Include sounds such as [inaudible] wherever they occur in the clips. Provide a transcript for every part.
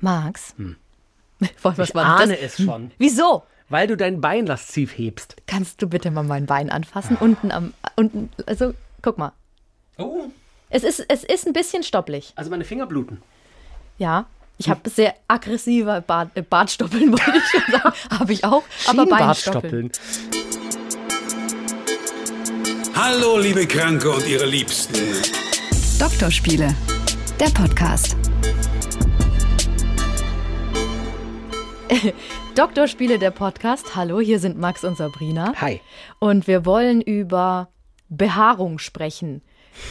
Max? Hm. [laughs] Ich ahne das- es schon. Wieso? Weil du dein Bein lasziv hebst. Kannst du bitte mal mein Bein anfassen? Unten am, unten, also, guck mal. Oh. Es ist, es ist ein bisschen stoppelig. Also meine Finger bluten. Ja. Ich habe sehr aggressive Bart, äh, Bartstoppeln, [laughs] wollte ich schon sagen. Habe ich auch. Aber Beinstoppeln. Schienbartstoppeln. Hallo, liebe Kranke und ihre Liebsten. Doktorspiele, der Podcast. [laughs] Doktorspiele, der Podcast. Hallo, hier sind Max und Sabrina. Hi. Und wir wollen über Behaarung sprechen.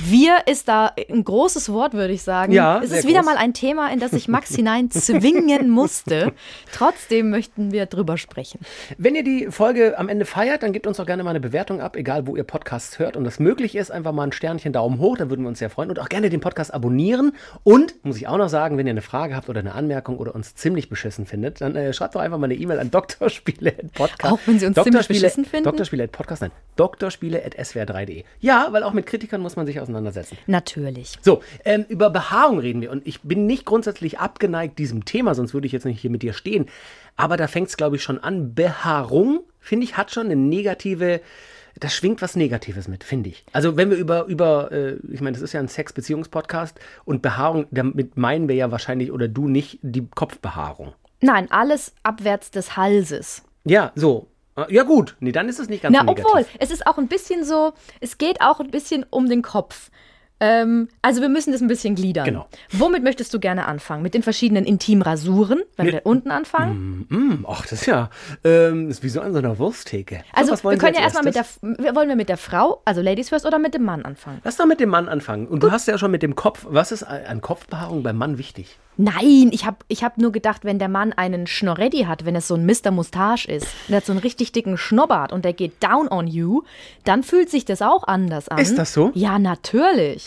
Wir ist da ein großes Wort, würde ich sagen. Ja, es ist wieder groß. mal ein Thema, in das ich Max hinein [laughs] zwingen musste. Trotzdem möchten wir drüber sprechen. Wenn ihr die Folge am Ende feiert, dann gebt uns doch gerne mal eine Bewertung ab, egal wo ihr Podcasts hört und das möglich ist, einfach mal ein Sternchen, Daumen hoch, da würden wir uns sehr freuen und auch gerne den Podcast abonnieren. Und, muss ich auch noch sagen, wenn ihr eine Frage habt oder eine Anmerkung oder uns ziemlich beschissen findet, dann äh, schreibt doch einfach mal eine E-Mail an doktorspiele.podcast. Auch wenn sie uns ziemlich beschissen finden? Doktorspiele.podcast, nein, doktorspiele.swr3.de. Ja, weil auch mit Kritikern muss man sich auseinandersetzen. Natürlich. So, ähm, über Behaarung reden wir. Und ich bin nicht grundsätzlich abgeneigt diesem Thema, sonst würde ich jetzt nicht hier mit dir stehen. Aber da fängt es, glaube ich, schon an. Behaarung, finde ich, hat schon eine negative. Da schwingt was Negatives mit, finde ich. Also wenn wir über, über äh, ich meine, das ist ja ein Sex-Beziehungspodcast und Behaarung, damit meinen wir ja wahrscheinlich, oder du nicht, die Kopfbehaarung. Nein, alles abwärts des Halses. Ja, so. Ja gut, nee, dann ist es nicht ganz Na, so negativ. obwohl, es ist auch ein bisschen so, es geht auch ein bisschen um den Kopf. Ähm, also wir müssen das ein bisschen gliedern. Genau. Womit möchtest du gerne anfangen? Mit den verschiedenen Intimrasuren, wenn wir unten anfangen? Mm, ach, das ist ja, ähm, das ist wie so an so einer Wursttheke. So, Also wollen wir können ja erstmal mit der, wollen wir mit der Frau, also Ladies first, oder mit dem Mann anfangen? Lass doch mit dem Mann anfangen. Und du hast ja schon mit dem Kopf, was ist an Kopfbehaarung beim Mann wichtig? Nein, ich habe ich hab nur gedacht, wenn der Mann einen Schnorreddi hat, wenn es so ein Mr. Mustache ist, der hat so einen richtig dicken Schnurrbart und der geht down on you, dann fühlt sich das auch anders an. Ist das so? Ja, natürlich.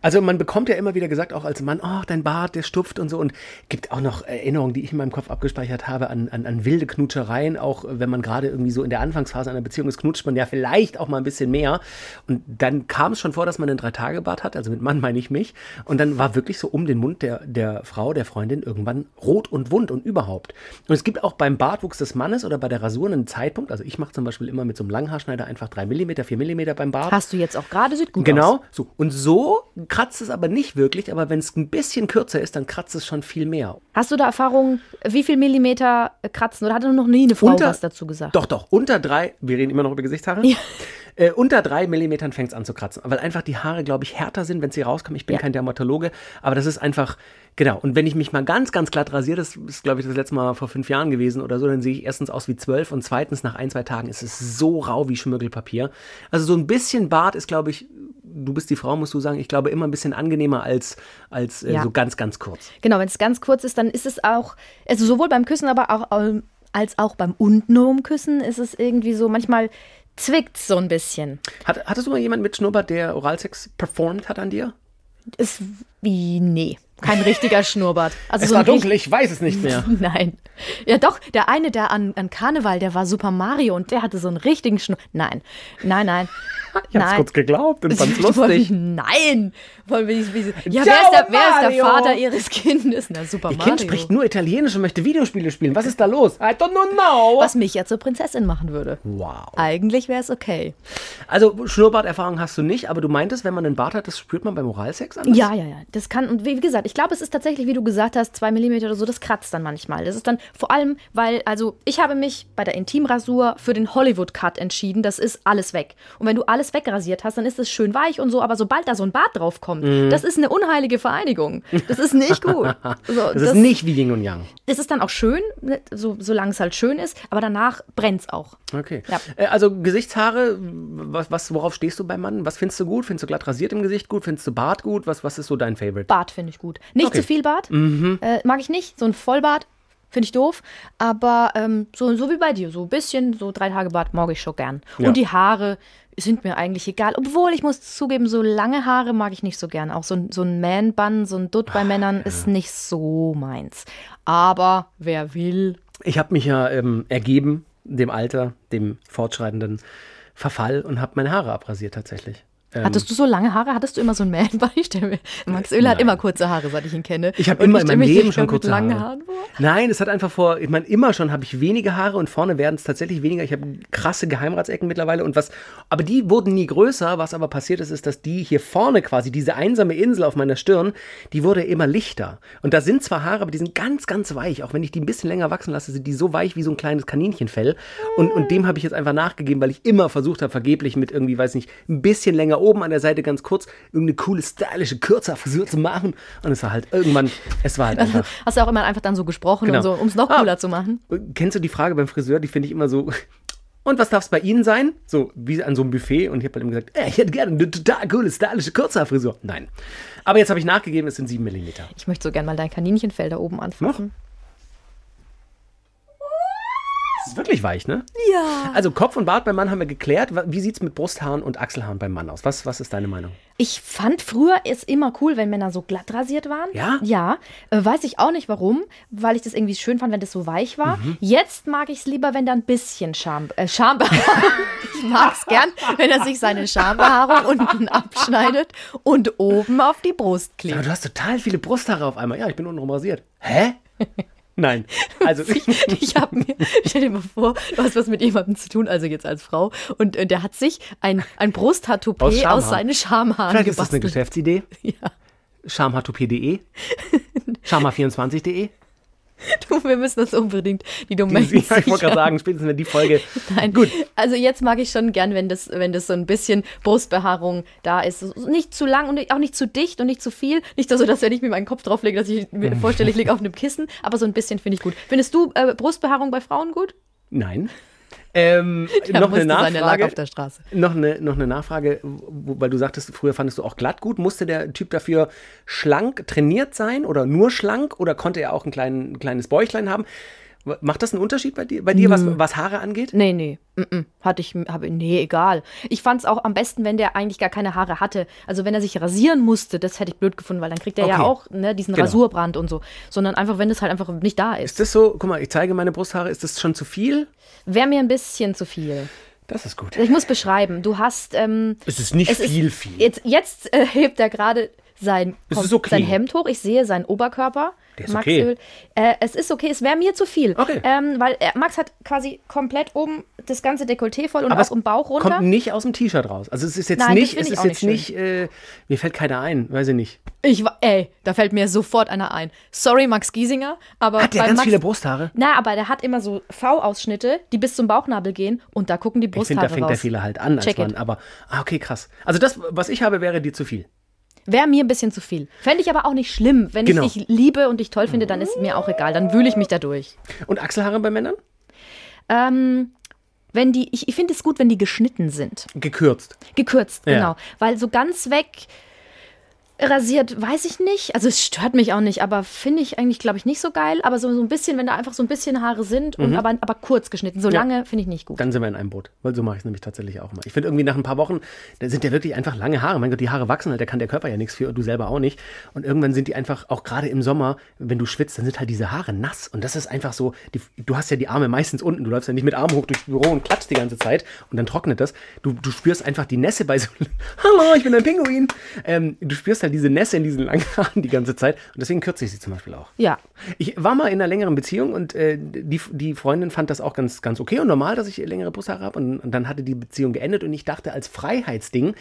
Also man bekommt ja immer wieder gesagt, auch als Mann, oh, dein Bart, der stupft und so. Und gibt auch noch Erinnerungen, die ich in meinem Kopf abgespeichert habe, an, an, an wilde Knutschereien. Auch wenn man gerade irgendwie so in der Anfangsphase einer Beziehung ist, knutscht man ja vielleicht auch mal ein bisschen mehr. Und dann kam es schon vor, dass man einen Drei-Tage-Bart hat. Also mit Mann meine ich mich. Und dann war wirklich so um den Mund der, der Frau, der Freundin irgendwann rot und wund und überhaupt. Und es gibt auch beim Bartwuchs des Mannes oder bei der Rasur einen Zeitpunkt. Also ich mache zum Beispiel immer mit so einem Langhaarschneider einfach drei Millimeter, vier Millimeter beim Bart. Hast du jetzt auch gerade, sieht gut aus. Genau, so. Und so kratzt es aber nicht wirklich, aber wenn es ein bisschen kürzer ist, dann kratzt es schon viel mehr. Hast du da Erfahrung, wie viel Millimeter äh, kratzen? Oder hat noch nie eine Frau Unter- was dazu gesagt? Doch, doch, unter drei, wir reden immer noch über Gesichtshaare. Äh, unter drei Millimetern fängt es an zu kratzen, weil einfach die Haare, glaube ich, härter sind, wenn sie rauskommen. Ich bin Ja. kein Dermatologe, aber das ist einfach, genau. Und wenn ich mich mal ganz, ganz glatt rasiere, das ist, glaube ich, das letzte Mal vor fünf Jahren gewesen oder so, dann sehe ich erstens aus wie zwölf und zweitens nach ein, zwei Tagen ist es so rau wie Schmirgelpapier. Also so ein bisschen Bart ist, glaube ich, du bist die Frau, musst du sagen, ich glaube immer ein bisschen angenehmer als, als äh, Ja. so ganz, ganz kurz. Genau, wenn es ganz kurz ist, dann ist es auch, also sowohl beim Küssen, aber auch ähm, als auch beim untenrum Küssen ist es irgendwie so, manchmal zwickt so ein bisschen. Hat, hattest du mal jemanden mit Schnurrbart, der Oralsex performt hat an dir? Wie, nee, kein [laughs] richtiger Schnurrbart. Also Es so war dunkel, ich weiß es nicht mehr. [laughs] Nein. Ja, doch, der eine, der an, an Karneval, der war Super Mario und der hatte so einen richtigen Schnur. Nein, nein, nein. [laughs] Ich hab's nein. kurz geglaubt und fand's lustig. Nein! Wollen wir, wie, ja, Ciao, wer ist, der, wer ist der! Vater ihres Kindes? Na, Super Ihr Mario. Kind spricht nur Italienisch und möchte Videospiele spielen. Was ist da los? I don't know. Was mich ja zur Prinzessin machen würde. Wow. Eigentlich wäre es okay. Also Schnurrbarterfahrung hast du nicht, aber du meintest, wenn man einen Bart hat, das spürt man beim Oralsex anders? Ja, ja, ja. Das kann, und wie gesagt, ich glaube, es ist tatsächlich, wie du gesagt hast, zwei Millimeter oder so, das kratzt dann manchmal. Das ist dann vor allem, weil, also ich habe mich bei der Intimrasur für den Hollywood-Cut entschieden. Das ist alles weg. Und wenn du alles wegrasiert hast, dann ist es schön weich und so, aber sobald da so ein Bart drauf kommt, das ist eine unheilige Vereinigung. Das ist nicht gut. [laughs] So, Das, ist nicht wie Yin und Yang. das ist dann auch schön, ne, so, solange es halt schön ist, aber danach brennt es auch. Okay. Ja. Äh, Also Gesichtshaare, was, was, worauf stehst du beim Mann? Was findest du gut? Findest du glatt rasiert im Gesicht gut? Findest du Bart gut? Was, was ist so dein Favorite? Bart finde ich gut. Nicht Okay. Mhm. zu viel Bart. Äh, mag ich nicht. So ein Vollbart finde ich doof. Aber ähm, so, so wie bei dir. So ein bisschen, so drei Tage Bart mag ich schon gern. Ja. Und die Haare sind mir eigentlich egal. Obwohl, ich muss zugeben, so lange Haare mag ich nicht so gern. Auch so, ein- so ein Man-Bun, so ein Dutt bei Männern ist nicht so meins. Aber wer will. Ich habe mich ja ähm, ergeben, dem Alter, dem fortschreitenden Verfall und habe meine Haare abrasiert tatsächlich. Ähm, Hattest du so lange Haare? Hattest du immer so ein [laughs] stell mir- Max Öl hat immer kurze Haare, seit ich ihn kenne. Ich habe immer in meinem Leben schon kurze Haare. Haaren vor. Nein, es hat einfach vor, ich meine, immer schon habe ich wenige Haare und vorne werden es tatsächlich weniger. Ich habe krasse Geheimratsecken mittlerweile und was, aber die wurden nie größer. Was aber passiert ist, ist, dass die hier vorne quasi, diese einsame Insel auf meiner Stirn, die wurde immer lichter. Und da sind zwar Haare, aber die sind ganz, ganz weich. Auch wenn ich die ein bisschen länger wachsen lasse, sind die so weich wie so ein kleines Kaninchenfell. Und, und dem habe ich jetzt einfach nachgegeben, weil ich immer versucht habe, vergeblich mit irgendwie, weiß nicht, ein bisschen länger oben an der Seite ganz kurz, irgendeine coole, stylische Kürzerfrisur zu machen. Und es war halt irgendwann, es war halt einfach. Hast du auch immer einfach dann so gesprochen Genau. und so, um es noch Ah. cooler zu machen? Kennst du die Frage beim Friseur? Die finde ich immer so. [laughs] Und was darf es bei Ihnen sein? So wie an so einem Buffet. Und ich habe halt immer gesagt, äh, ich hätte gerne eine total coole, stylische Kurzhaarfrisur. Nein. Aber jetzt habe ich nachgegeben, es sind 7 mm. Ich möchte so gern mal dein Kaninchenfell da oben anfassen. Das ist wirklich weich, ne? Ja. Also Kopf und Bart beim Mann haben wir geklärt. Wie sieht es mit Brusthaaren und Achselhaaren beim Mann aus? Was, was ist deine Meinung? Ich fand früher es immer cool, wenn Männer so glatt rasiert waren. Ja? Ja. Äh, weiß ich auch nicht warum, weil ich das irgendwie schön fand, wenn das so weich war. Mhm. Jetzt mag ich es lieber, wenn da ein bisschen Scham, äh, Schambehaarung. [laughs] ich mag es gern, wenn er sich seine Schambehaarung unten abschneidet und oben auf die Brust Aber klebt. du hast total viele Brusthaare auf einmal. Ja, ich bin untenrum rasiert. Hä? Nein. [laughs] Also, Ich, ich habe mir, stell dir mal vor, du hast was mit jemandem zu tun, also jetzt als Frau, und äh, der hat sich ein, ein Aus Brusthaar-Toupet aus, Schamhaaren. seinen Schamhaaren vielleicht ist das eine gebastelt. Geschäftsidee. [laughs] Ja. Schamhaartoupet.de Schamhaar24.de [laughs] Du, wir müssen uns unbedingt die Domain [laughs] Ja, ich wollte gerade sichern. sagen, spätestens wenn die Folge. Nein, Gut. Also jetzt mag ich schon gern, wenn das, wenn das so ein bisschen Brustbehaarung da ist. Nicht zu lang und auch nicht zu dicht und nicht zu viel. Nicht so, dass wenn ich mir meinen Kopf drauflege, dass ich mir [laughs] vorstelle, ich liege auf einem Kissen. Aber so ein bisschen finde ich gut. Findest du äh, Brustbehaarung bei Frauen gut? Nein. Ähm, [laughs] noch eine Nachfrage. Noch eine, noch eine Nachfrage, weil du sagtest, früher fandest du auch glatt gut. Musste der Typ dafür schlank trainiert sein oder nur schlank oder konnte er auch ein, klein, ein kleines Bäuchlein haben? Macht das einen Unterschied bei dir, bei dir was, was Haare angeht? Nee, nee. Mm -mm. Hatte ich, habe, nee, egal. Ich fand es auch am besten, wenn der eigentlich gar keine Haare hatte. Also wenn er sich rasieren musste, das hätte ich blöd gefunden, weil dann kriegt er ja Okay. auch ne, diesen Genau. Rasurbrand und so. Sondern einfach, wenn es halt einfach nicht da ist. Ist das so, guck mal, ich zeige meine Brusthaare, ist das schon zu viel? Wäre mir ein bisschen zu viel. Das ist gut. Ich muss beschreiben, du hast. Ähm, Es ist nicht es ist- viel, viel. Jetzt, jetzt äh, hebt er gerade sein, Es kom- ist okay. sein Hemd hoch. Ich sehe seinen Oberkörper. Der ist Max okay. Öl. Äh, es ist okay, es wäre mir zu viel. Okay. Ähm, weil er, Max hat quasi komplett oben das ganze Dekolleté voll und Aber auch im Bauch runter. Kommt nicht aus dem T-Shirt raus. Also es ist jetzt Nein, nicht, es ich ist jetzt nicht äh, mir fällt keiner ein, weiß ich nicht. Ich ey, da fällt mir sofort einer ein. Sorry, Max Giesinger, aber Hat der ganz Max, viele Brusthaare? Na, aber der hat immer so V-Ausschnitte, die bis zum Bauchnabel gehen und da gucken die Ich Brusthaare finde, da fängt der raus. Fehler halt an als Check Mann. it. Aber, ah, okay, krass. Also das, was ich habe, wäre dir zu viel. Wäre mir ein bisschen zu viel. Fände ich aber auch nicht schlimm. Wenn Genau. ich dich liebe und dich toll finde, dann ist mir auch egal. Dann wühle ich mich da durch. Und Achselhaare bei Männern? Ähm, wenn die, ich, ich finde es gut, wenn die geschnitten sind. Gekürzt. Gekürzt, Ja. genau. Weil so ganz weg rasiert, weiß ich nicht. Also es stört mich auch nicht, aber finde ich eigentlich, glaube ich, nicht so geil. Aber so, so ein bisschen, wenn da einfach so ein bisschen Haare sind, und aber, aber kurz geschnitten. So Mhm. Ja. lange finde ich nicht gut. Dann sind wir in einem Boot. Weil so mache ich es nämlich tatsächlich auch immer. Ich finde irgendwie nach ein paar Wochen, da sind ja wirklich einfach lange Haare. Mein Gott, die Haare wachsen halt, da kann der Körper ja nichts für und du selber auch nicht. Und irgendwann sind die einfach, auch gerade im Sommer, wenn du schwitzt, dann sind halt diese Haare nass. Und das ist einfach so, die, du hast ja die Arme meistens unten. Du läufst ja nicht mit Armen hoch durchs Büro und klatscht die ganze Zeit und dann trocknet das. Du, du spürst einfach die Nässe bei so, [laughs] hallo, ich bin ein Pinguin. Ähm, du spürst halt diese Nässe in diesen langen [laughs] Haaren die ganze Zeit. Und deswegen kürze ich sie zum Beispiel auch. Ja. Ich war mal in einer längeren Beziehung und äh, die, die Freundin fand das auch ganz, ganz okay und normal, dass ich längere Brusthaare habe. Und, und dann hatte die Beziehung geendet und ich dachte, als Freiheitsding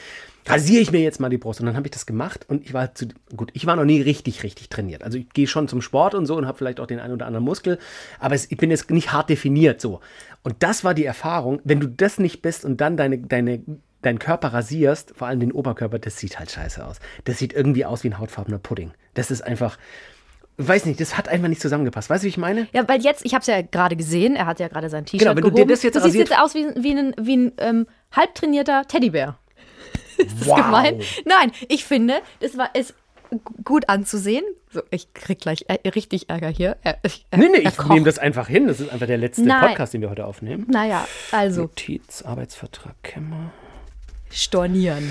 rasiere ich mir jetzt mal die Brust. Und dann habe ich das gemacht und ich war zu, gut, ich war noch nie richtig, richtig trainiert. Also ich gehe schon zum Sport und so und habe vielleicht auch den einen oder anderen Muskel, aber es, ich bin jetzt nicht hart definiert so. Und das war die Erfahrung, wenn du das nicht bist und dann deine, deine deinen Körper rasierst, vor allem den Oberkörper, das sieht halt scheiße aus. Das sieht irgendwie aus wie ein hautfarbener Pudding. Das ist einfach, weiß nicht, das hat einfach nicht zusammengepasst. Weißt du, wie ich meine? Ja, weil jetzt, ich habe es ja gerade gesehen, er hat ja gerade sein T-Shirt Genau, wenn du dir gehoben. das jetzt siehst rasiert- jetzt aus wie, wie ein, wie ein ähm, halbtrainierter Teddybär. [laughs] ist das Wow. gemein? Nein, ich finde, das war ist g- gut anzusehen. So, ich krieg gleich äh, richtig Ärger hier. Er, er, Nee, nee, ich nehme das einfach hin. Das ist einfach der letzte Nein. Podcast, den wir heute aufnehmen. Naja, also Notiz, Arbeitsvertrag, Kämmer. Stornieren.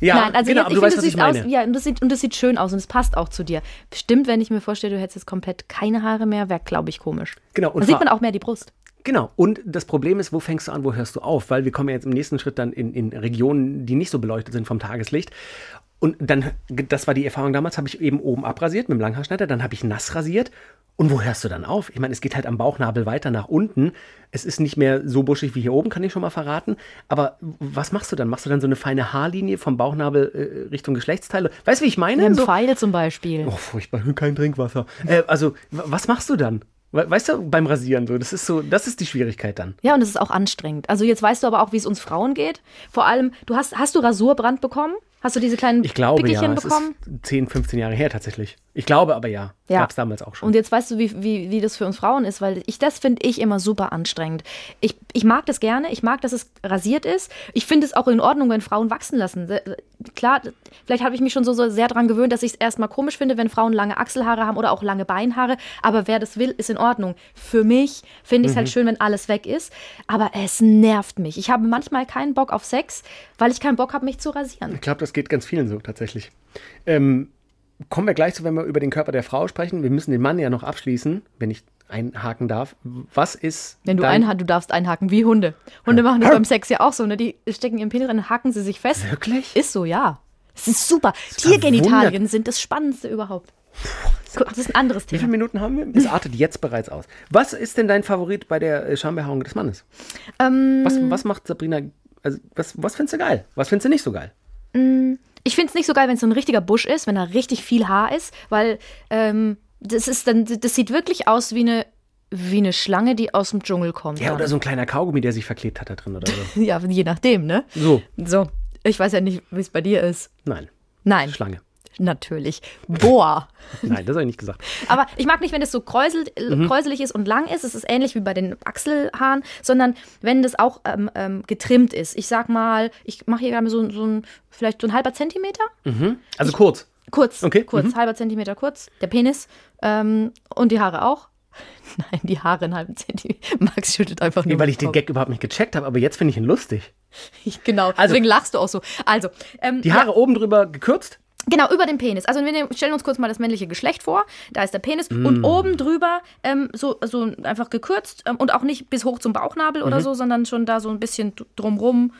Ja, Nein, also genau, jetzt, aber ich du finde, weißt, was ich meine. aus, ja, und das, sieht, und das sieht schön aus und es passt auch zu dir. Bestimmt, wenn ich mir vorstelle, du hättest jetzt komplett keine Haare mehr, wäre, glaube ich, komisch. Genau, und da sieht man auch mehr die Brust. Genau. Und das Problem ist, wo fängst du an, wo hörst du auf? Weil wir kommen ja jetzt im nächsten Schritt dann in, in Regionen, die nicht so beleuchtet sind vom Tageslicht. Und dann, das war die Erfahrung damals, habe ich eben oben abrasiert mit dem Langhaarschneider, dann habe ich nass rasiert. Und wo hörst du dann auf? Ich meine, es geht halt am Bauchnabel weiter nach unten. Es ist nicht mehr so buschig wie hier oben, kann ich schon mal verraten. Aber was machst du dann? Machst du dann so eine feine Haarlinie vom Bauchnabel äh, Richtung Geschlechtsteile? Weißt du, wie ich meine? Ein so, Pfeil zum Beispiel. oh, furchtbar, kein Trinkwasser. Äh, also, was machst du dann? We- Weißt du, beim Rasieren so, das ist so, das ist die Schwierigkeit dann. Ja, und es ist auch anstrengend. Also jetzt weißt du aber auch, wie es uns Frauen geht. Vor allem, du hast, hast du Rasurbrand bekommen? Hast du diese kleinen Ich glaube Pickelchen ja, es bekommen? ist 10, 15 Jahre her tatsächlich. Ich glaube aber ja, Ja. gab es damals auch schon. Und jetzt weißt du, wie, wie, wie das für uns Frauen ist, weil ich das finde ich immer super anstrengend. Ich, ich mag das gerne, ich mag, dass es rasiert ist. Ich finde es auch in Ordnung, wenn Frauen wachsen lassen. Se- Klar, vielleicht habe ich mich schon so, so sehr daran gewöhnt, dass ich es erstmal komisch finde, wenn Frauen lange Achselhaare haben oder auch lange Beinhaare. Aber wer das will, ist in Ordnung. Für mich finde ich es halt Mhm. schön, wenn alles weg ist. Aber es nervt mich. Ich habe manchmal keinen Bock auf Sex, weil ich keinen Bock habe, mich zu rasieren. Ich glaube, das geht ganz vielen so tatsächlich. Ähm, kommen wir gleich zu, wenn wir über den Körper der Frau sprechen. Wir müssen den Mann ja noch abschließen, wenn ich einhaken darf. Was ist Wenn du dein... einha du darfst einhaken, wie Hunde. Hunde machen das beim Sex ja auch so, ne? Die stecken ihren Penis rein, haken sie sich fest. Wirklich? Ist so, ja. Es ist super. Tiergenitalien sind das Spannendste überhaupt. Das ist ein anderes Wie viele Thema. Minuten haben wir? Es artet jetzt bereits aus. Was ist denn dein Favorit bei der äh, Schambehaarung des Mannes? Ähm, Was, was macht Sabrina, also was, was findest du geil? Was findest du nicht so geil? Ich finde es nicht so geil, wenn es so ein richtiger Busch ist, wenn da richtig viel Haar ist, weil ähm, das ist dann, das sieht wirklich aus wie eine, wie eine Schlange, die aus dem Dschungel kommt. Ja, dann. oder so ein kleiner Kaugummi, der sich verklebt hat da drin oder so. [laughs] ja, je nachdem, ne? So, So. Ich weiß ja nicht, wie es bei dir ist. nein, Nein, Schlange. Natürlich. Boah. [laughs] Nein, das habe ich nicht gesagt. Aber ich mag nicht, wenn es so kräuselt, äh, Mhm. kräuselig ist und lang ist. Es ist ähnlich wie bei den Achselhaaren, sondern wenn das auch ähm, ähm, getrimmt ist. Ich sag mal, ich mache hier gerade so, so ein, vielleicht so ein halber Zentimeter. Also kurz. Kurz, Okay, kurz, mhm. halber Zentimeter kurz. Der Penis ähm, und die Haare auch. [laughs] Nein, die Haare einen halben Zentimeter. [laughs] Max schüttet einfach nur. Nee, weil ich den. Gag überhaupt nicht gecheckt habe, aber jetzt finde ich ihn lustig. Genau, Also- deswegen lachst du auch so. Also, ähm, Die Haare oben drüber gekürzt? Genau, über den Penis. Also wir stellen uns kurz mal das männliche Geschlecht vor. Da ist der Penis Mm. und oben drüber ähm, so, so einfach gekürzt ähm, und auch nicht bis hoch zum Bauchnabel Mhm. oder so, sondern schon da so ein bisschen drumrum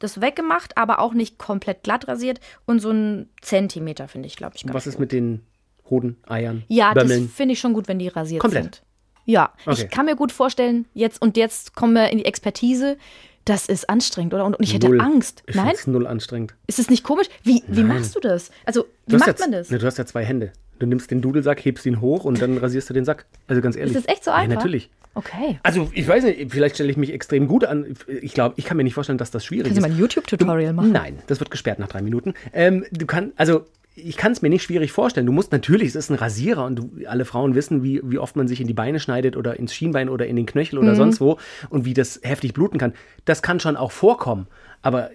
das weggemacht, aber auch nicht komplett glatt rasiert und so ein Zentimeter finde ich, glaube ich. ganz Was ist gut. mit den Hoden, Eiern, Ja, Bömmeln? das finde ich schon gut, wenn die rasiert Komplett? sind. Ja, Okay. ich kann mir gut vorstellen, jetzt und jetzt kommen wir in die Expertise. Das ist anstrengend, oder? Und ich hätte Null. Angst. Ich Nein? null anstrengend. Ist es nicht komisch? Wie, wie Nein. machst du das? Also, wie Du macht ja, man das? Ne, du hast ja zwei Hände. Du nimmst den Dudelsack, hebst ihn hoch und dann rasierst du den Sack. Also ganz ehrlich. das echt so Ja, einfach? natürlich. Okay. Also ich weiß nicht, vielleicht stelle ich mich extrem gut an. Ich glaube, ich kann mir nicht vorstellen, dass das schwierig Kannst du ist. mal ein YouTube-Tutorial machen? Nein, das wird gesperrt nach drei Minuten. Ähm, du kannst, also ich kann es mir nicht schwierig vorstellen. Du musst natürlich, es ist ein Rasierer und du, alle Frauen wissen, wie, wie oft man sich in die Beine schneidet oder ins Schienbein oder in den Knöchel Mhm. oder sonst wo und wie das heftig bluten kann. Das kann schon auch vorkommen. Aber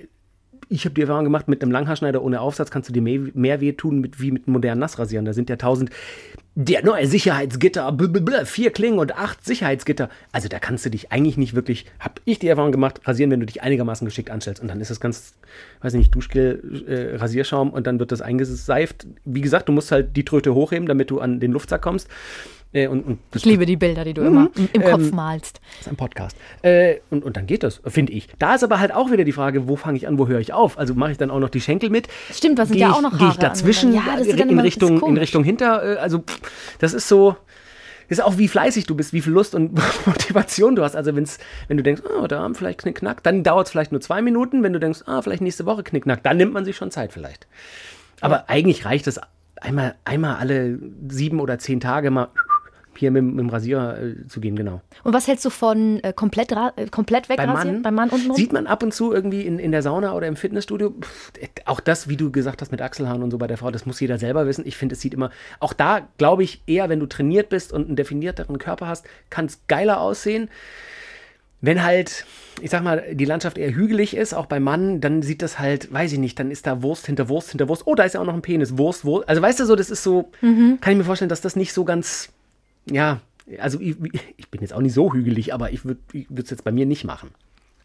ich habe die Erfahrung gemacht, mit einem Langhaarschneider ohne Aufsatz kannst du dir mehr, mehr wehtun mit, wie mit einem modernen Nassrasieren. Da sind ja tausend, der neue Sicherheitsgitter, blablabla, vier Klingen und acht Sicherheitsgitter. Also da kannst du dich eigentlich nicht wirklich, habe ich die Erfahrung gemacht, rasieren, wenn du dich einigermaßen geschickt anstellst. Und dann ist es ganz, weiß nicht, Duschgel, äh, Rasierschaum und dann wird das eingeseift. Wie gesagt, du musst halt die Tröte hochheben, damit du an den Luftsack kommst. Äh, und, und das Ich liebe die Bilder, die du immer im, im Kopf Ähm, malst. ist ein Podcast. Äh, und, und dann geht das, finde ich. Da ist aber halt auch wieder die Frage, wo fange ich an, wo höre ich auf? Also mache ich dann auch noch die Schenkel mit? Stimmt, was sind ja auch noch Gehe ich Haare dazwischen. Ja, das dann in, das Richtung, in. Richtung hinter? Äh, also das ist so, ist auch wie fleißig du bist, wie viel Lust und [laughs] Motivation du hast. Also wenn's, wenn du denkst, oh, da haben vielleicht knickknack, dann dauert es vielleicht nur zwei Minuten. Wenn du denkst, ah, vielleicht nächste Woche knickknack, dann nimmt man sich schon Zeit vielleicht. Aber eigentlich reicht es einmal, einmal alle sieben oder zehn Tage mal hier mit, mit dem Rasierer äh, zu gehen, genau. Und was hältst du von äh, komplett, äh, komplett Beim wegrasieren? Mann, Beim Mann untenrum? sieht man ab und zu irgendwie in, in der Sauna oder im Fitnessstudio. Pff, auch das, wie du gesagt hast mit Achselhaaren und so bei der Frau, das muss jeder selber wissen. Ich finde, es sieht immer, auch da glaube ich eher, wenn du trainiert bist und einen definierteren Körper hast, kann es geiler aussehen. Wenn halt, ich sag mal, die Landschaft eher hügelig ist, auch beim Mann, dann sieht das halt, weiß ich nicht, dann ist da Wurst hinter Wurst hinter Wurst. Oh, da ist ja auch noch ein Penis, Wurst, Wurst. Also weißt du so, das ist so, kann ich mir vorstellen, dass das nicht so ganz, ja, also ich, ich bin jetzt auch nicht so hügelig, aber ich würde es jetzt bei mir nicht machen.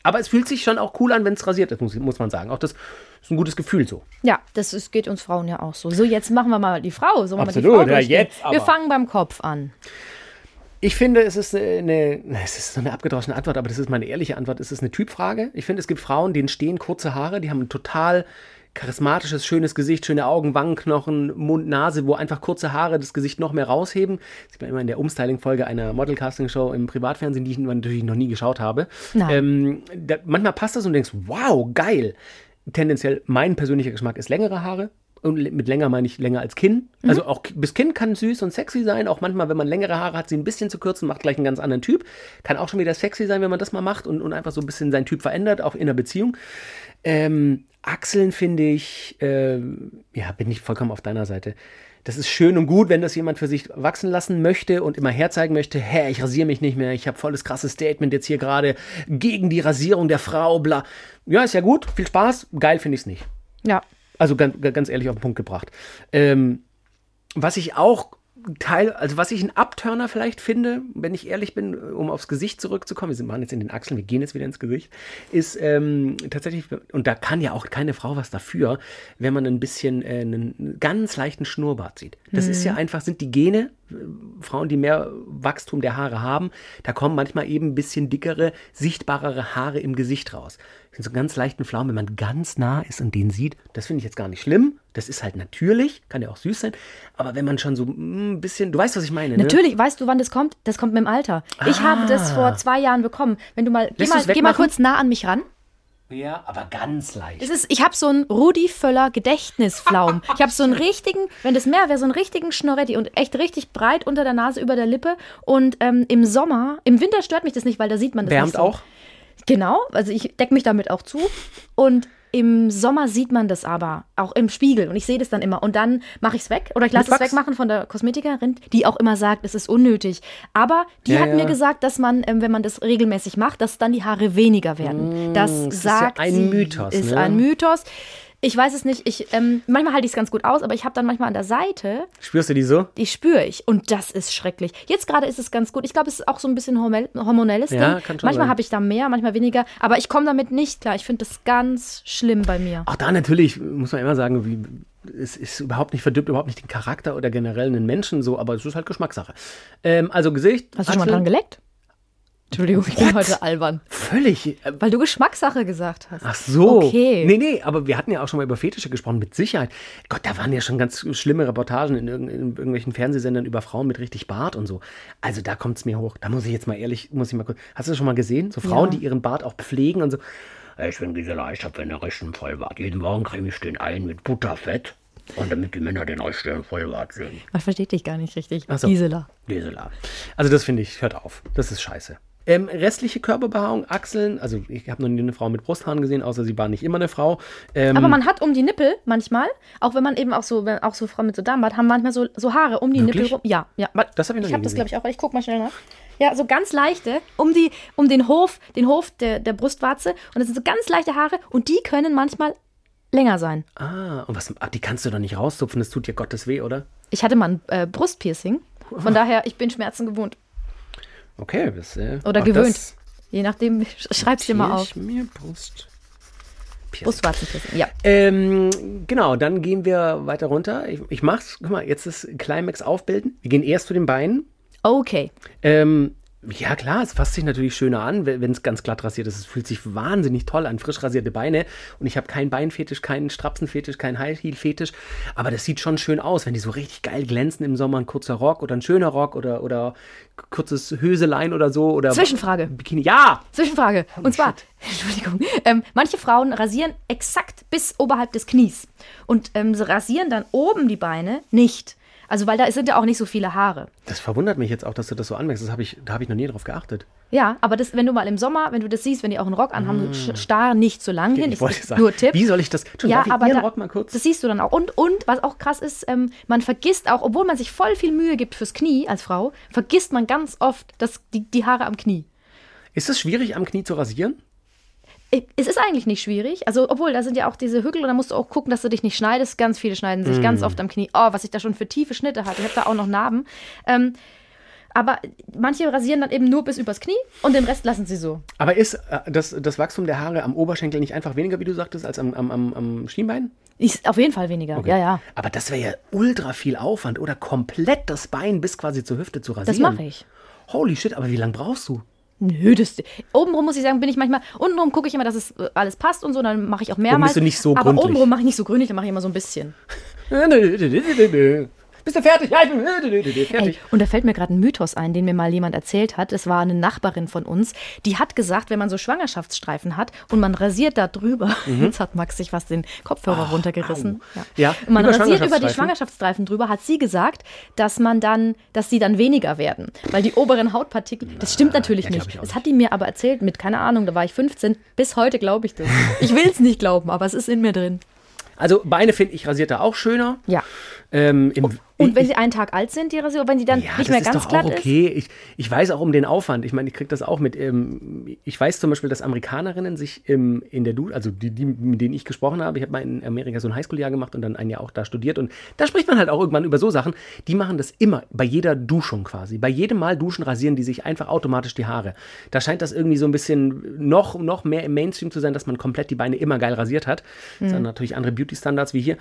Aber es fühlt sich schon auch cool an, wenn es rasiert ist, muss, muss man sagen. Auch das ist ein gutes Gefühl so. Ja, das ist, geht uns Frauen ja auch so. So, jetzt machen wir mal die Frau. So, Absolut, die Frau ja, jetzt aber. Wir fangen beim Kopf an. Ich finde, es ist eine, es ist so eine abgedroschene Antwort, aber das ist meine ehrliche Antwort. Es ist eine Typfrage. Ich finde, es gibt Frauen, denen stehen kurze Haare, die haben total charismatisches, schönes Gesicht, schöne Augen, Wangenknochen, Mund, Nase, wo einfach kurze Haare das Gesicht noch mehr rausheben. Das sieht man immer in der Umstyling-Folge einer Model-Casting-Show im Privatfernsehen, die ich natürlich noch nie geschaut habe. Ähm, da, manchmal passt das und denkst, wow, geil. Tendenziell, mein persönlicher Geschmack ist längere Haare. Und mit länger meine ich länger als Kinn. Also auch bis Kinn kann süß und sexy sein. Auch manchmal, wenn man längere Haare hat, sie ein bisschen zu kürzen, macht gleich einen ganz anderen Typ. Kann auch schon wieder sexy sein, wenn man das mal macht und, und einfach so ein bisschen seinen Typ verändert, auch in der Beziehung. Ähm, Achseln finde ich, ähm, ja, bin ich vollkommen auf deiner Seite. Das ist schön und gut, wenn das jemand für sich wachsen lassen möchte und immer herzeigen möchte, hä, ich rasiere mich nicht mehr, ich habe volles krasses Statement jetzt hier gerade gegen die Rasierung der Frau, bla. Ja, ist ja gut, viel Spaß, geil finde ich es nicht. Ja. Also ganz, ganz ehrlich auf den Punkt gebracht. Ähm, was ich auch Teil, also was ich ein Abturner vielleicht finde, wenn ich ehrlich bin, um aufs Gesicht zurückzukommen, wir sind waren jetzt in den Achseln, wir gehen jetzt wieder ins Gesicht, ist ähm, tatsächlich, und da kann ja auch keine Frau was dafür, wenn man ein bisschen äh, einen ganz leichten Schnurrbart sieht. Das ist ja einfach, sind die Gene, äh, Frauen, die mehr Wachstum der Haare haben, da kommen manchmal eben ein bisschen dickere, sichtbarere Haare im Gesicht raus. Sind so ganz leichten Pflaumen, wenn man ganz nah ist und den sieht, das finde ich jetzt gar nicht schlimm. Das ist halt natürlich, kann ja auch süß sein. Aber wenn man schon so mm, ein bisschen, du weißt, was ich meine, ne? Natürlich, weißt du, wann das kommt? Das kommt mit dem Alter. Ich habe das vor zwei Jahren bekommen. Wenn du mal, geh mal, geh mal kurz nah an mich ran. Ja, aber ganz leicht. Es ist, ich habe so einen Rudi Völler Gedächtnisflaum. Ich habe so einen richtigen, wenn das mehr wäre, so einen richtigen Schnorretti und echt richtig breit unter der Nase, über der Lippe. Und ähm, im Sommer, im Winter stört mich das nicht, weil da sieht man das Wärmt nicht so. auch? Genau, also ich decke mich damit auch zu. Und im Sommer sieht man das aber auch im Spiegel und ich sehe das dann immer. Und dann mache ich es weg oder ich lasse es wegmachen von der Kosmetikerin, die auch immer sagt, es ist unnötig. Aber die Ja, hat ja. mir gesagt, dass man, ähm, wenn man das regelmäßig macht, dass dann die Haare weniger werden. das Mm, das ist ja sagt ein Mythos, Ist ne? ein Mythos. Ich weiß es nicht. Ich, ähm, manchmal halte ich es ganz gut aus, aber ich habe dann manchmal an der Seite, Spürst du die so? die spüre ich. Und das ist schrecklich. Jetzt gerade ist es ganz gut. Ich glaube, es ist auch so ein bisschen hormonelles Ja, Ding. kann schon manchmal habe ich da mehr, manchmal weniger. Aber ich komme damit nicht klar. Ich finde das ganz schlimm bei mir. Auch da natürlich, muss man immer sagen, wie, es ist überhaupt nicht verdirbt, überhaupt nicht den Charakter oder generell einen Menschen so, aber es ist halt Geschmackssache. Ähm, also Gesicht. Hast du schon mal dran geleckt? Entschuldigung, ich bin What? heute albern. Völlig. äh, Weil du Geschmackssache gesagt hast. Ach so. Okay. Nee, nee, aber wir hatten ja auch schon mal über Fetische gesprochen, mit Sicherheit. Gott, da waren ja schon ganz schlimme Reportagen in, irgend- in irgendwelchen Fernsehsendern über Frauen mit richtig Bart und so. Also da kommt es mir hoch. Da muss ich jetzt mal ehrlich, muss ich mal kurz. Hast du das schon mal gesehen? So Frauen, Ja. die ihren Bart auch pflegen und so. Ich bin Gisela, ich habe einen richtigen Vollbart. Jeden Morgen creme ich den ein mit Butterfett. Und damit die Männer den richtigen Vollbart sehen. Man versteht dich gar nicht richtig. So. Gisela. Gisela. Also das finde ich, hört auf. Das ist scheiße. Ähm, restliche Körperbehaarung, Achseln, also ich habe noch nie eine Frau mit Brusthaaren gesehen, außer sie war nicht immer eine Frau. Ähm, Aber man hat um die Nippel manchmal, auch wenn man eben auch so, auch so Frauen mit so Darmbart haben manchmal so, so Haare um die Wirklich? Nippel rum. Ja, ja. Das hab ich noch Ich habe das, glaube ich, auch. Ich guck mal schnell nach. Ja, so ganz leichte, um, die, um den Hof, den Hof der, der Brustwarze. Und das sind so ganz leichte Haare und die können manchmal länger sein. Ah, und was, ach, die kannst du doch nicht rauszupfen, das tut dir Gottes weh, oder? Ich hatte mal ein äh, Brustpiercing. Von daher, ich bin Schmerzen gewohnt. Okay, das, äh, Oder gewöhnt. das Je nachdem, sch- schreib's dir mal auf. ich Mir Brust. Piercing. Brustwarzenpiercing, ja. Ähm, genau, dann gehen wir weiter runter. Ich, ich mach's, guck mal, jetzt ist Climax aufbilden. Wir gehen erst zu den Beinen. Okay. Ähm, ja, klar, es fasst sich natürlich schöner an, wenn es ganz glatt rasiert ist. Es fühlt sich wahnsinnig toll an, frisch rasierte Beine. Und ich habe keinen Beinfetisch, keinen Strapsenfetisch, keinen High-Heel-Fetisch. Aber das sieht schon schön aus, wenn die so richtig geil glänzen im Sommer. Ein kurzer Rock oder ein schöner Rock oder, oder kurzes Höselein oder so. Oder Zwischenfrage. Bikini. Ja! Zwischenfrage. Und zwar, [laughs] Entschuldigung, ähm, manche Frauen rasieren exakt bis oberhalb des Knies. Und ähm, sie rasieren dann oben die Beine nicht. Also, weil da sind ja auch nicht so viele Haare. Das verwundert mich jetzt auch, dass du das so anmerkst. Das hab ich, da habe ich noch nie drauf geachtet. Ja, aber das, wenn du mal im Sommer, wenn du das siehst, wenn die auch einen Rock anhaben, sch- starr nicht so lang hin. Mm. Ich wollte ist sagen, nur Tipp. wie soll ich das? Ja, darf ich aber da, Rock mal kurz? das siehst du dann auch. Und, und was auch krass ist, ähm, man vergisst auch, obwohl man sich voll viel Mühe gibt fürs Knie als Frau, vergisst man ganz oft das, die, die Haare am Knie. Ist es schwierig, am Knie zu rasieren? Es ist eigentlich nicht schwierig. Also, obwohl, da sind ja auch diese Hügel und da musst du auch gucken, dass du dich nicht schneidest. Ganz viele schneiden sich Mm. ganz oft am Knie. Oh, was ich da schon für tiefe Schnitte hatte. Ich habe da auch noch Narben. Ähm, aber manche rasieren dann eben nur bis übers Knie und den Rest lassen sie so. Aber ist äh, das, das Wachstum der Haare am Oberschenkel nicht einfach weniger, wie du sagtest, als am, am, am, Schienbein? Ist auf jeden Fall weniger, Okay. ja, ja. Aber das wäre ja ultra viel Aufwand oder komplett das Bein bis quasi zur Hüfte zu Das rasieren. mache ich. Holy shit, aber wie lange brauchst du? Nö, das, obenrum muss ich sagen, bin ich manchmal, untenrum gucke ich immer, dass es äh, alles passt und so, dann mache ich auch mehrmals. du nicht so aber gründlich. obenrum mache ich nicht so gründlich, dann mache ich immer so ein bisschen. [laughs] Bist du fertig? Ja, ich bin fertig. Ey, und da fällt mir gerade ein Mythos ein, den mir mal jemand erzählt hat. Es war eine Nachbarin von uns, die hat gesagt, wenn man so Schwangerschaftsstreifen hat und man rasiert da drüber, [laughs] jetzt hat Max sich was den Kopfhörer runtergerissen. Ja. Mhm. Ja, und man über rasiert über die Schwangerschaftsstreifen. Drüber, hat sie gesagt, dass man dann, dass sie dann weniger werden, weil die oberen Hautpartikel, das stimmt natürlich ja, nicht. Das hat die mir aber erzählt mit, keine Ahnung, da war ich 15, bis heute glaube ich das. Ich will es nicht glauben, aber es ist in mir drin. Also Beine finde ich rasiert da auch schöner. Ja. Ähm, im, Und wenn ich, sie einen Tag alt sind, die Rasur, wenn sie dann ja, nicht das mehr ist ganz doch glatt auch ist. okay. Ich, ich weiß auch um den Aufwand. Ich meine, ich kriege das auch mit. Ähm, ich weiß zum Beispiel, dass Amerikanerinnen sich ähm, in der Dusche, also die, die, mit denen ich gesprochen habe, ich habe mal in Amerika so ein Highschool-Jahr gemacht und dann ein Jahr auch da studiert und da spricht man halt auch irgendwann über so Sachen. Die machen das immer, bei jeder Duschung quasi. Bei jedem Mal duschen rasieren die sich einfach automatisch die Haare. Da scheint das irgendwie so ein bisschen noch, noch mehr im Mainstream zu sein, dass man komplett die Beine immer geil rasiert hat. Das sind natürlich andere Beauty-Standards wie hier.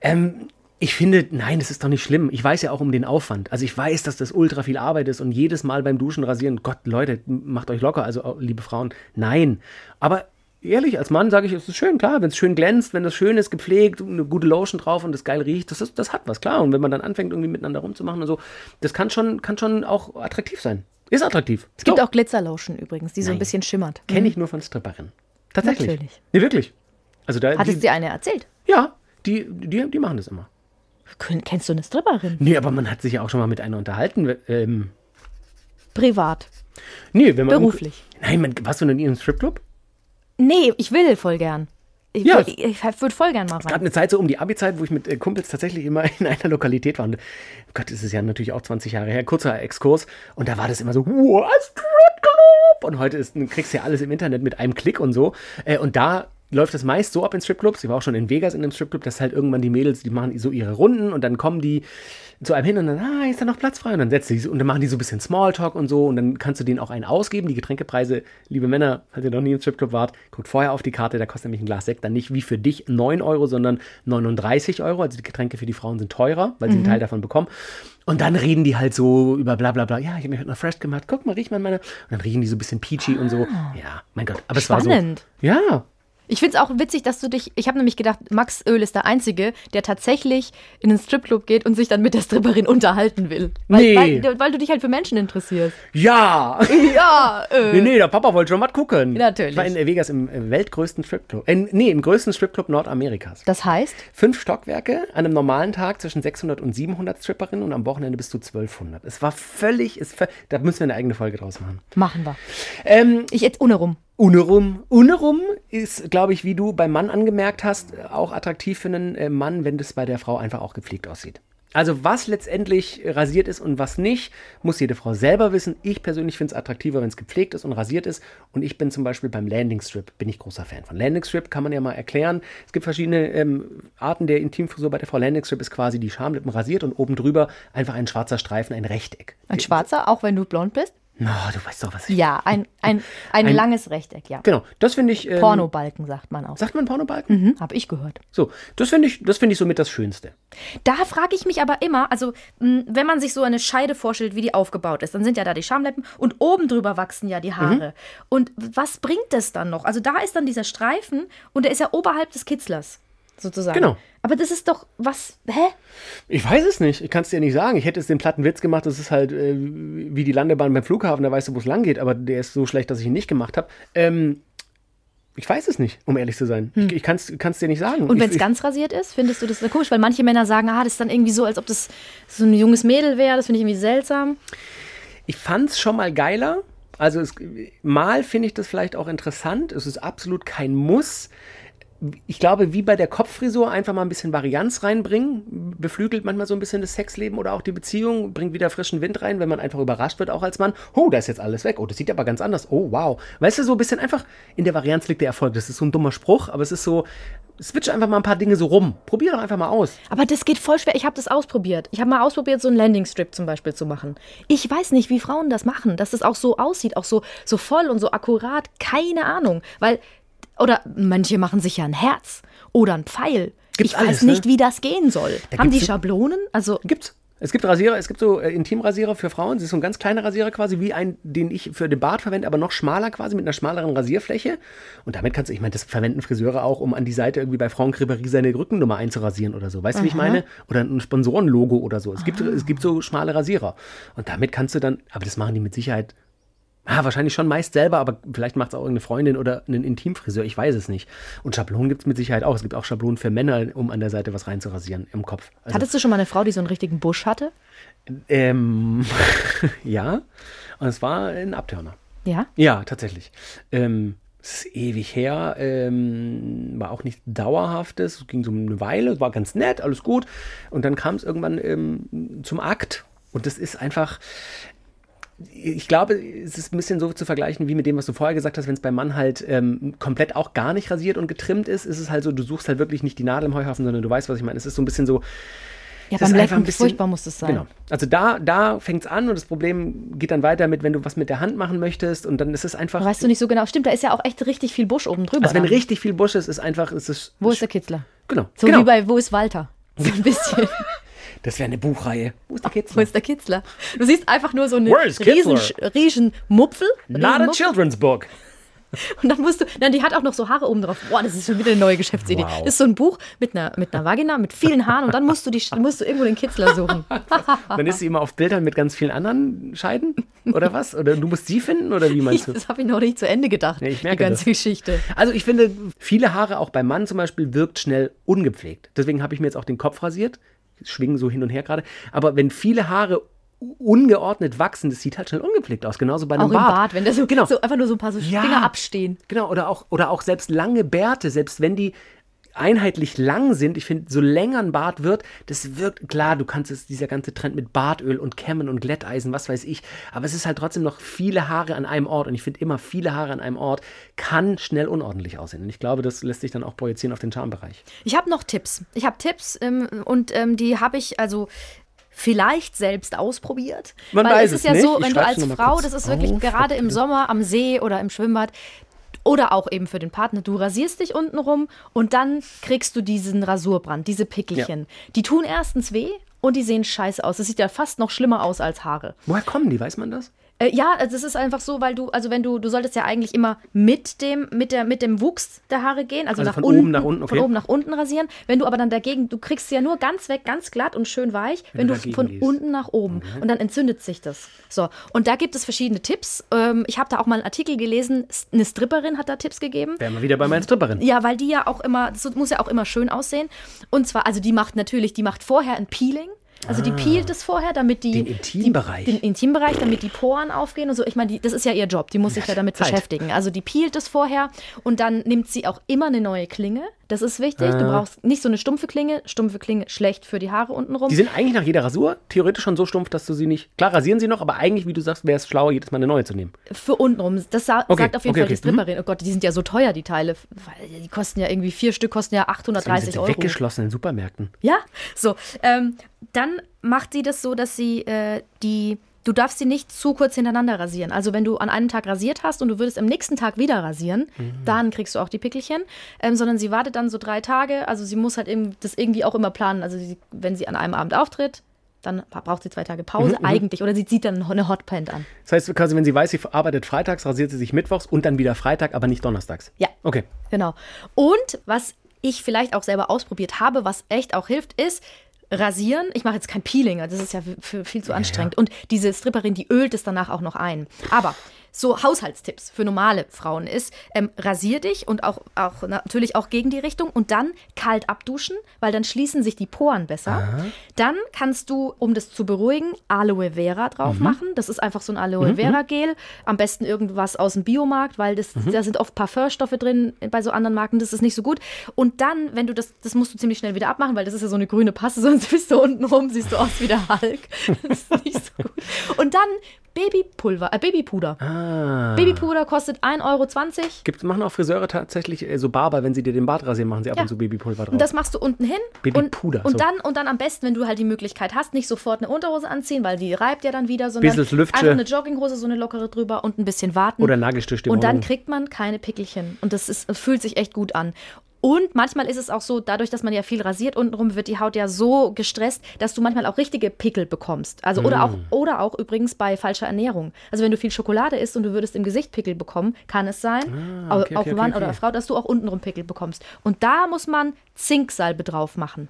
Ähm, ich finde, nein, es ist doch nicht schlimm. Ich weiß ja auch um den Aufwand. Also ich weiß, dass das ultra viel Arbeit ist und jedes Mal beim Duschen rasieren, Gott, Leute, macht euch locker, also liebe Frauen, nein. Aber ehrlich, als Mann sage ich, es ist schön, klar, wenn es schön glänzt, wenn das schön ist, gepflegt, eine gute Lotion drauf und das geil riecht, das, ist, das hat was, klar. Und wenn man dann anfängt, irgendwie miteinander rumzumachen und so, das kann schon, kann schon auch attraktiv sein. Ist attraktiv. Es gibt auch Glitzerlotion übrigens, die so ein bisschen schimmert. Kenne ich nur von Stripperinnen. Tatsächlich. Natürlich. Nee, wirklich. Also da, Hat es die, dir eine erzählt? ja, die, die, die machen das immer. Kennst du eine Stripperin? Nee, aber man hat sich ja auch schon mal mit einer unterhalten. Ähm, Privat. nee, wenn man. Beruflich. Nein, man, warst du noch nie im Stripclub? Nee, ich will voll gern. Ich, Ja. ich, ich würde voll gern mal Es gab eine Zeit so um die Abi-Zeit, wo ich mit äh, Kumpels tatsächlich immer [laughs] in einer Lokalität war. Und oh Gott, das ist ja natürlich auch 20 Jahre her. Kurzer Exkurs. Und da war das immer so, wow, Stripclub! Und heute ist, du kriegst ja alles im Internet mit einem Klick und so. Äh, und da läuft das meist so ab in Stripclubs. Ich war auch schon in Vegas in einem Stripclub, dass halt irgendwann die Mädels, die machen so ihre Runden und dann kommen die zu einem hin und dann, ah, ist da noch Platz frei? Und dann setzt die und dann machen die so ein bisschen Smalltalk und so und dann kannst du denen auch einen ausgeben. Die Getränkepreise, liebe Männer, falls ihr noch nie im Stripclub wart, guckt vorher auf die Karte, da kostet nämlich ein Glas Sekt dann nicht wie für dich 9 Euro, sondern 39 Euro. Also die Getränke für die Frauen sind teurer, weil sie einen Teil davon bekommen. Und dann reden die halt so über bla bla bla. Ja, ich habe mich heute noch fresh gemacht. Guck mal, riech mal meine. Und dann riechen die so ein bisschen peachy und so. Ja, mein Gott. Aber es war Spannend. so. Ja, Ich finde es auch witzig, dass du dich. Ich habe nämlich gedacht, Max Öl ist der Einzige, der tatsächlich in den Stripclub geht und sich dann mit der Stripperin unterhalten will. Weil, Nee. weil, weil du dich halt für Menschen interessierst. ja. [laughs] Ja, äh. Nee, nee, der Papa wollte schon mal gucken. Natürlich. Ich war in Vegas im äh, weltgrößten Stripclub. Äh, nee, im größten Stripclub Nordamerikas. Das heißt, Fünf Stockwerke, an einem normalen Tag zwischen 600 und 700 Stripperinnen und am Wochenende bis zu 1200. Es war völlig, es, ver- da müssen wir eine eigene Folge draus machen. machen wir. Ähm, Ich jetzt ohne rum. Unerum. Unerum ist, glaube ich, wie du beim Mann angemerkt hast, auch attraktiv für einen äh, Mann, wenn das bei der Frau einfach auch gepflegt aussieht. Also was letztendlich rasiert ist und was nicht, muss jede Frau selber wissen. Ich persönlich finde es attraktiver, wenn es gepflegt ist und rasiert ist. Und ich bin zum Beispiel beim Landing Strip, bin ich großer Fan von. Landing Strip kann man ja mal erklären. Es gibt verschiedene ähm, Arten der Intimfrisur bei der Frau. Landing Strip ist quasi die Schamlippen rasiert und oben drüber einfach ein schwarzer Streifen, ein Rechteck. Ein schwarzer, auch wenn du blond bist? Na, du weißt doch, was ich... Ja, ein, ein, ein, Ein- langes Rechteck, ja. Genau, das finde ich... Ähm, Pornobalken sagt man auch. Sagt man Pornobalken? Mhm, Habe ich gehört. So, das finde ich, das finde ich somit das Schönste. Da frage ich mich aber immer, also mh, wenn man sich so eine Scheide vorstellt, wie die aufgebaut ist, dann sind ja da die Schamlippen und oben drüber wachsen ja die Haare. Mhm. Und was bringt das dann noch? Also da ist dann dieser Streifen und der ist ja oberhalb des Kitzlers, sozusagen. Genau. Aber das ist doch was, hä? Ich weiß es nicht. Ich kann es dir nicht sagen. Ich hätte jetzt den platten Witz gemacht. Das ist halt äh, wie die Landebahn beim Flughafen. Da weißt du, wo es lang geht. Aber der ist so schlecht, dass ich ihn nicht gemacht habe. Ähm, ich weiß es nicht, um ehrlich zu sein. Ich, ich kann es dir nicht sagen. Hm. Und wenn es ganz rasiert ist, findest du das komisch? Weil manche Männer sagen, ah, das ist dann irgendwie so, als ob das so ein junges Mädel wäre. Das finde ich irgendwie seltsam. Ich fand es schon mal geiler. Also es, mal finde ich das vielleicht auch interessant. Es ist absolut kein Muss. Ich glaube, wie bei der Kopffrisur einfach mal ein bisschen Varianz reinbringen, beflügelt manchmal so ein bisschen das Sexleben oder auch die Beziehung, bringt wieder frischen Wind rein, wenn man einfach überrascht wird, auch als Mann. Oh, da ist jetzt alles weg. Oh, das sieht aber ganz anders. Oh, wow. Weißt du, so ein bisschen einfach in der Varianz liegt der Erfolg. Das ist so ein dummer Spruch, aber es ist so, switch einfach mal ein paar Dinge so rum. Probier doch einfach mal aus. Aber das geht voll schwer. Ich habe das ausprobiert. Ich habe mal ausprobiert, so einen Landing-Strip zum Beispiel zu machen. Ich weiß nicht, wie Frauen das machen, dass das auch so aussieht, auch so, so voll und so akkurat. Keine Ahnung. Weil, oder manche machen sich ja ein Herz oder ein Pfeil. Gibt's ich weiß alles, nicht, ne? wie das gehen soll. Da Haben die Schablonen? Also Gibt's. Es gibt Rasierer, es gibt so äh, Intimrasierer für Frauen. Das ist so ein ganz kleiner Rasierer quasi, wie ein, den ich für den Bart verwende, aber noch schmaler quasi, mit einer schmaleren Rasierfläche. Und damit kannst du, ich meine, das verwenden Friseure auch, um an die Seite irgendwie bei Frauenkriberie seine Rückennummer einzurasieren oder so. Weißt du, wie ich meine? Oder ein Sponsorenlogo oder so. Es gibt, es gibt so schmale Rasierer. Und damit kannst du dann, aber das machen die mit Sicherheit Ah, wahrscheinlich schon meist selber, aber vielleicht macht es auch irgendeine Freundin oder einen Intimfriseur, ich weiß es nicht. Und Schablonen gibt es mit Sicherheit auch. Es gibt auch Schablonen für Männer, um an der Seite was reinzurasieren im Kopf. Also, hattest du schon mal eine Frau, die so einen richtigen Busch hatte? ähm, [laughs] ja, und es war ein Abtörner. Ja. Ja, tatsächlich. Ähm, es ist ewig her, ähm, war auch nicht dauerhaftes, es ging so eine Weile, war ganz nett, alles gut. Und dann kam es irgendwann ähm, zum Akt. Und das ist einfach, ich glaube, es ist ein bisschen so zu vergleichen wie mit dem, was du vorher gesagt hast, wenn es beim Mann halt ähm, komplett auch gar nicht rasiert und getrimmt ist, ist es halt so, du suchst halt wirklich nicht die Nadel im Heuhaufen, sondern du weißt, was ich meine. Es ist so ein bisschen so, Ja, beim Lecken, ein bisschen- furchtbar muss das sein. Genau. Also da, da fängt es an und das Problem geht dann weiter mit, wenn du was mit der Hand machen möchtest und dann ist es einfach. Weißt du nicht so genau. Stimmt, da ist ja auch echt richtig viel Busch oben drüber. also wenn dann. richtig viel Busch ist, ist einfach, ist es. Wo ist der Kitzler? Genau. So genau. wie bei Wo ist Walter? So ein bisschen. [laughs] das wäre eine Buchreihe. Wo ist der Wo Kitzler? ist der Kitzler? Du siehst einfach nur so eine Where is riesen, riesen Mupfel. Not a children's book. Und dann musst du, dann die hat auch noch so Haare oben drauf. Boah, das ist schon wieder eine neue Geschäftsidee. Wow. Das ist so ein Buch mit einer, mit einer Vagina, mit vielen Haaren und dann musst du, die, musst du irgendwo den Kitzler suchen. [laughs] Dann ist sie immer auf Bildern mit ganz vielen anderen Scheiden? Oder was? Oder du musst sie finden? Oder wie meinst du? [laughs] Das habe ich noch nicht zu Ende gedacht, Nee, ich die merke ganze das. Geschichte. Also ich finde, viele Haare, auch beim Mann zum Beispiel, wirkt schnell ungepflegt. Deswegen habe ich mir jetzt auch den Kopf rasiert. Schwingen so hin und her gerade. Aber wenn viele Haare ungeordnet wachsen, das sieht halt schnell ungepflegt aus. Genauso bei einem Auch im Bart. Bart, wenn da so, Genau. so einfach nur so ein paar so Ja. Finger abstehen. Genau, oder auch, oder auch selbst lange Bärte, selbst wenn die einheitlich lang sind, ich finde, so länger ein Bart wird, das wirkt, klar, du kannst es, dieser ganze Trend mit Bartöl und Kämmen und Glätteisen, was weiß ich, aber es ist halt trotzdem noch viele Haare an einem Ort und ich finde immer, viele Haare an einem Ort kann schnell unordentlich aussehen und ich glaube, das lässt sich dann auch projizieren auf den Charmebereich. Ich habe noch Tipps. Ich habe Tipps ähm, und ähm, die habe ich also vielleicht selbst ausprobiert. Man Weil weiß es ist es ja nicht. so, wenn du als Frau, das ist wirklich auf. gerade im Sommer am See oder im Schwimmbad oder auch eben für den Partner, du rasierst dich unten rum und dann kriegst du diesen Rasurbrand, diese Pickelchen. Die tun erstens weh und die sehen scheiße aus. Das sieht ja fast noch schlimmer aus als Haare. Woher kommen die, weiß man das? Äh, ja, also es ist einfach so, weil du, also wenn du, du solltest ja eigentlich immer mit dem, mit der, mit dem Wuchs der Haare gehen, also, Also nach von unten, oben nach unten, okay. von oben nach unten rasieren. Wenn du aber dann dagegen, du kriegst sie ja nur ganz weg, ganz glatt und schön weich, wenn, du du von. Mhm. unten nach oben und dann entzündet sich das. So und da gibt es verschiedene Tipps. Ähm, ich habe da auch mal einen Artikel gelesen. Eine Stripperin hat da Tipps gegeben. Wären wir wieder bei meiner Stripperin. Ja, weil die ja auch immer, das muss ja auch immer schön aussehen. Und zwar, also die macht natürlich, die macht vorher ein Peeling. Also die peelt es vorher, damit die Ah. Den Intimbereich. Die, den Intimbereich, damit die Poren aufgehen und so. Ich meine, die, das ist ja ihr Job, die muss sich ja damit Zeit. beschäftigen. Also die peelt es vorher und dann nimmt sie auch immer eine neue Klinge. Das ist wichtig. Ah. Du brauchst nicht so eine stumpfe Klinge. Stumpfe Klinge schlecht für die Haare unten rum. Die sind eigentlich nach jeder Rasur theoretisch schon so stumpf, dass du sie nicht. Klar, rasieren sie noch, aber eigentlich, wie du sagst, wäre es schlauer, jedes Mal eine neue zu nehmen. Für untenrum. Das sa Okay, sagt auf jeden okay, Fall die okay. Mhm. Stripperin. Oh Gott, die sind ja so teuer, die Teile. Weil Die kosten ja irgendwie vier Stück, kosten ja Deswegen 830 sind Euro. weggeschlossen in Supermärkten. Ja, so. Ähm, dann macht sie das so, dass sie äh, die. Du darfst sie nicht zu kurz hintereinander rasieren. Also wenn du an einem Tag rasiert hast und du würdest am nächsten Tag wieder rasieren, Mhm. dann kriegst du auch die Pickelchen. Ähm, sondern sie wartet dann so drei Tage. Also sie muss halt eben das irgendwie auch immer planen. Also sie, wenn sie an einem Abend auftritt, dann braucht sie zwei Tage Pause Mhm, eigentlich. Oder sie zieht dann eine Hotpant an. Das heißt, quasi, wenn sie weiß, sie arbeitet freitags, rasiert sie sich mittwochs und dann wieder Freitag, aber nicht donnerstags. Ja. Okay. Genau. Und was ich vielleicht auch selber ausprobiert habe, was echt auch hilft, ist rasieren. Ich mache jetzt kein Peeling, das ist ja viel zu anstrengend. Und diese Stripperin, die ölt es danach auch noch ein. Aber so Haushaltstipps für normale Frauen ist, ähm, rasier dich und auch, auch natürlich auch gegen die Richtung und dann kalt abduschen, weil dann schließen sich die Poren besser. Dann kannst du, um das zu beruhigen, Aloe Vera drauf machen. Das ist einfach so ein Aloe Vera Gel. Am besten irgendwas aus dem Biomarkt, weil das, da sind oft Parfumstoffe drin bei so anderen Marken. Das ist nicht so gut. Und dann, wenn du das, das musst du ziemlich schnell wieder abmachen, weil das ist ja so eine grüne Passe, [laughs] sonst bist du unten rum, siehst du aus wie der Hulk. Das ist nicht so gut. Und dann Babypulver, äh, Babypuder. Ah. Babypuder kostet 1,20 Euro. Gibt, machen auch Friseure tatsächlich äh, so Barber, wenn sie dir den Bart rasieren, machen sie ab Ja. und zu Babypulver drauf. Und das machst du unten hin. Babypuder, Und, und, so. dann, und dann am besten, wenn du halt die Möglichkeit hast, nicht sofort eine Unterhose anziehen, weil die reibt ja dann wieder, sondern Bissels Lüftsche. einfach eine Jogginghose, so eine lockere drüber und ein bisschen warten. Oder Nagelstift im Und dann kriegt man keine Pickelchen. Und das ist, fühlt sich echt gut an. Und manchmal ist es auch so, dadurch, dass man ja viel rasiert, untenrum wird die Haut ja so gestresst, dass du manchmal auch richtige Pickel bekommst. Also oder auch, oder auch übrigens bei falscher Ernährung. Also wenn du viel Schokolade isst und du würdest im Gesicht Pickel bekommen, kann es sein, Ah, okay, auch okay, Mann okay, oder. Frau, dass du auch untenrum Pickel bekommst. Und da muss man Zinksalbe drauf machen.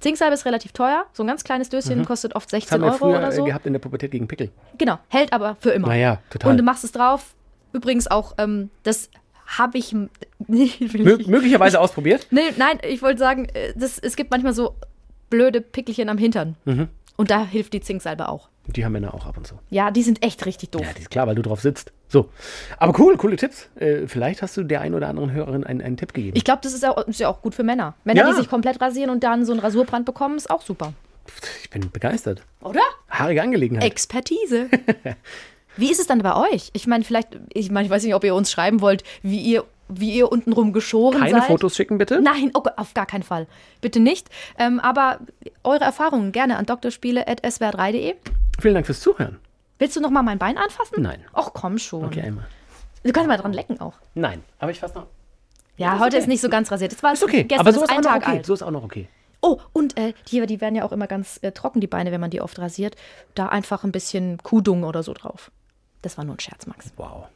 Zinksalbe ist relativ teuer. So ein ganz kleines Döschen kostet oft Mhm. Das 16 haben wir Euro früher oder äh, so. gehabt in der Pubertät gegen Pickel. Genau, hält aber für immer. Naja, total. Und du machst es drauf. Übrigens auch, ähm, das habe ich. [laughs] Nee, Mö ich- möglicherweise ausprobiert? nee, nein, ich wollte sagen, äh, das, es gibt manchmal so blöde Pickelchen am Hintern. Mhm. Und da hilft die Zinksalbe auch. Die haben Männer auch ab und zu. Ja, die sind echt richtig doof. Ja, die ist klar, weil du drauf sitzt. So. Aber cool, coole Tipps. Äh, vielleicht hast du der einen oder anderen Hörerin einen, einen Tipp gegeben. Ich glaube, das ist, auch, ist ja auch gut für Männer. Männer, Ja. die sich komplett rasieren und dann so einen Rasurbrand bekommen, ist auch super. Ich bin begeistert. Oder? Haarige Angelegenheit. Expertise. [laughs] Wie ist es dann bei euch? Ich meine, vielleicht, ich meine, ich weiß nicht, ob ihr uns schreiben wollt, wie ihr, wie ihr untenrum geschoren Keine seid. Fotos schicken, bitte? Nein, oh, auf gar keinen Fall. Bitte nicht. Ähm, aber eure Erfahrungen gerne an drspiele.swr3.de. Vielen Dank fürs Zuhören. Willst du noch mal mein Bein anfassen? Nein. Ach, komm schon. Okay, einmal. Du kannst mal dran lecken auch. Nein, aber ich fasse noch. Ja, ist heute okay. ist nicht so ganz rasiert. Das war Ist okay, gestern aber so ist ein noch Tag okay. alt. so ist auch noch okay. Oh, und äh, die, die werden ja auch immer ganz äh, trocken, die Beine, wenn man die oft rasiert. Da einfach ein bisschen Kudung oder so drauf. Das war nur ein Scherz, Max. Wow.